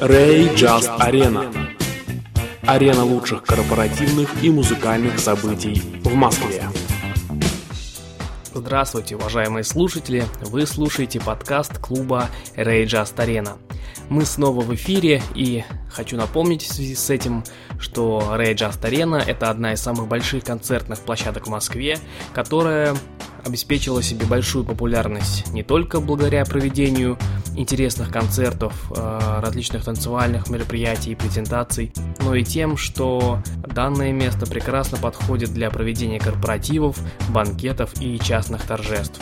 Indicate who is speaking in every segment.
Speaker 1: Ray Just Arena. Арена лучших корпоративных и музыкальных событий в Москве.
Speaker 2: Здравствуйте, уважаемые слушатели! Вы слушаете подкаст клуба Ray Just Arena. Мы снова в эфире и хочу напомнить в связи с этим, что Ray Just Arena это одна из самых больших концертных площадок в Москве, которая обеспечила себе большую популярность не только благодаря проведению интересных концертов, э, различных танцевальных мероприятий и презентаций, но и тем, что данное место прекрасно подходит для проведения корпоративов, банкетов и частных торжеств.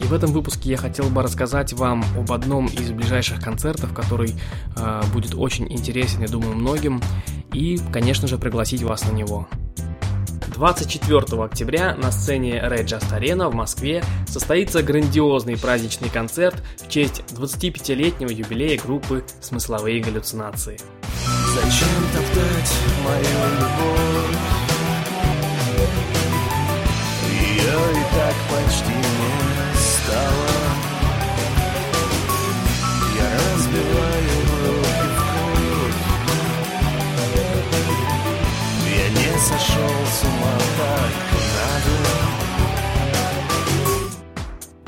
Speaker 2: И в этом выпуске я хотел бы рассказать вам об одном из ближайших концертов, который э, будет очень интересен, я думаю, многим, и, конечно же, пригласить вас на него. 24 октября на сцене Red Just Arena в Москве состоится грандиозный праздничный концерт в честь 25-летнего юбилея группы «Смысловые галлюцинации».
Speaker 3: Зачем топтать мою любовь? Ее и так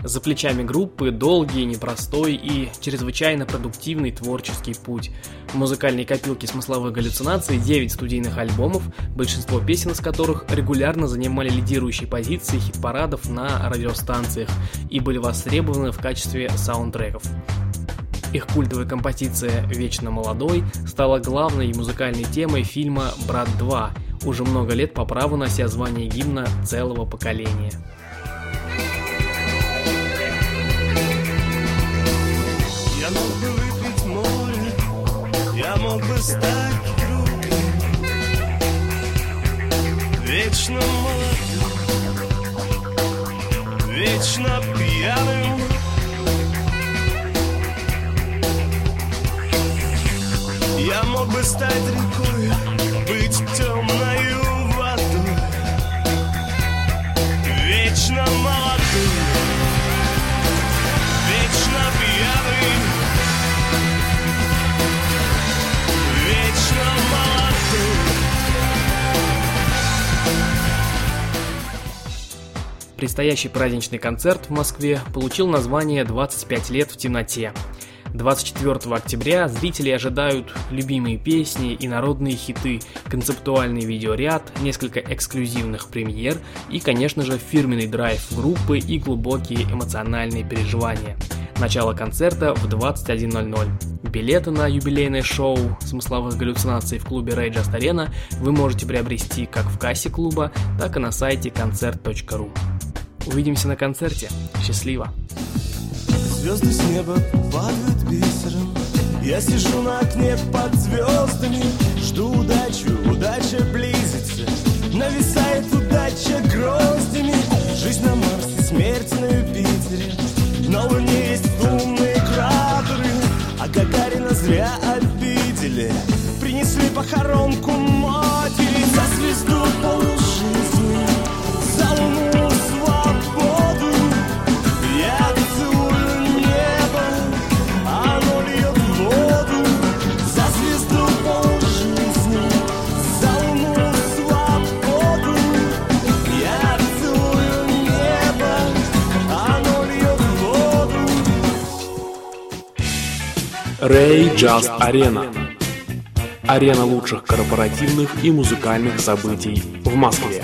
Speaker 2: За плечами группы долгий, непростой и чрезвычайно продуктивный творческий путь. В музыкальной копилке смысловых галлюцинаций 9 студийных альбомов, большинство песен из которых регулярно занимали лидирующие позиции хит-парадов на радиостанциях и были востребованы в качестве саундтреков. Их культовая композиция «Вечно молодой» стала главной музыкальной темой фильма «Брат 2», уже много лет по праву нося звание гимна целого поколения.
Speaker 3: Вечно молодым, вечно пьяным. Я мог бы стать рекой,
Speaker 2: Предстоящий праздничный концерт в Москве получил название «25 лет в темноте». 24 октября зрители ожидают любимые песни и народные хиты, концептуальный видеоряд, несколько эксклюзивных премьер и, конечно же, фирменный драйв группы и глубокие эмоциональные переживания. Начало концерта в 21.00. Билеты на юбилейное шоу смысловых галлюцинаций в клубе Just Arena вы можете приобрести как в кассе клуба, так и на сайте концерт.ру. Увидимся на концерте. Счастливо!
Speaker 3: Звезды с неба падают бисером. Я сижу на окне под звездами. Жду удачу, удача близится. Нависает удача гроздями. Жизнь на Марсе, смерть на Юпитере. На Луне есть лунные кратеры. А Гагарина зря обидели. Принесли похоронку матери. За звезду полжизни
Speaker 1: Ray Just Arena. Арена лучших корпоративных и музыкальных событий в Москве.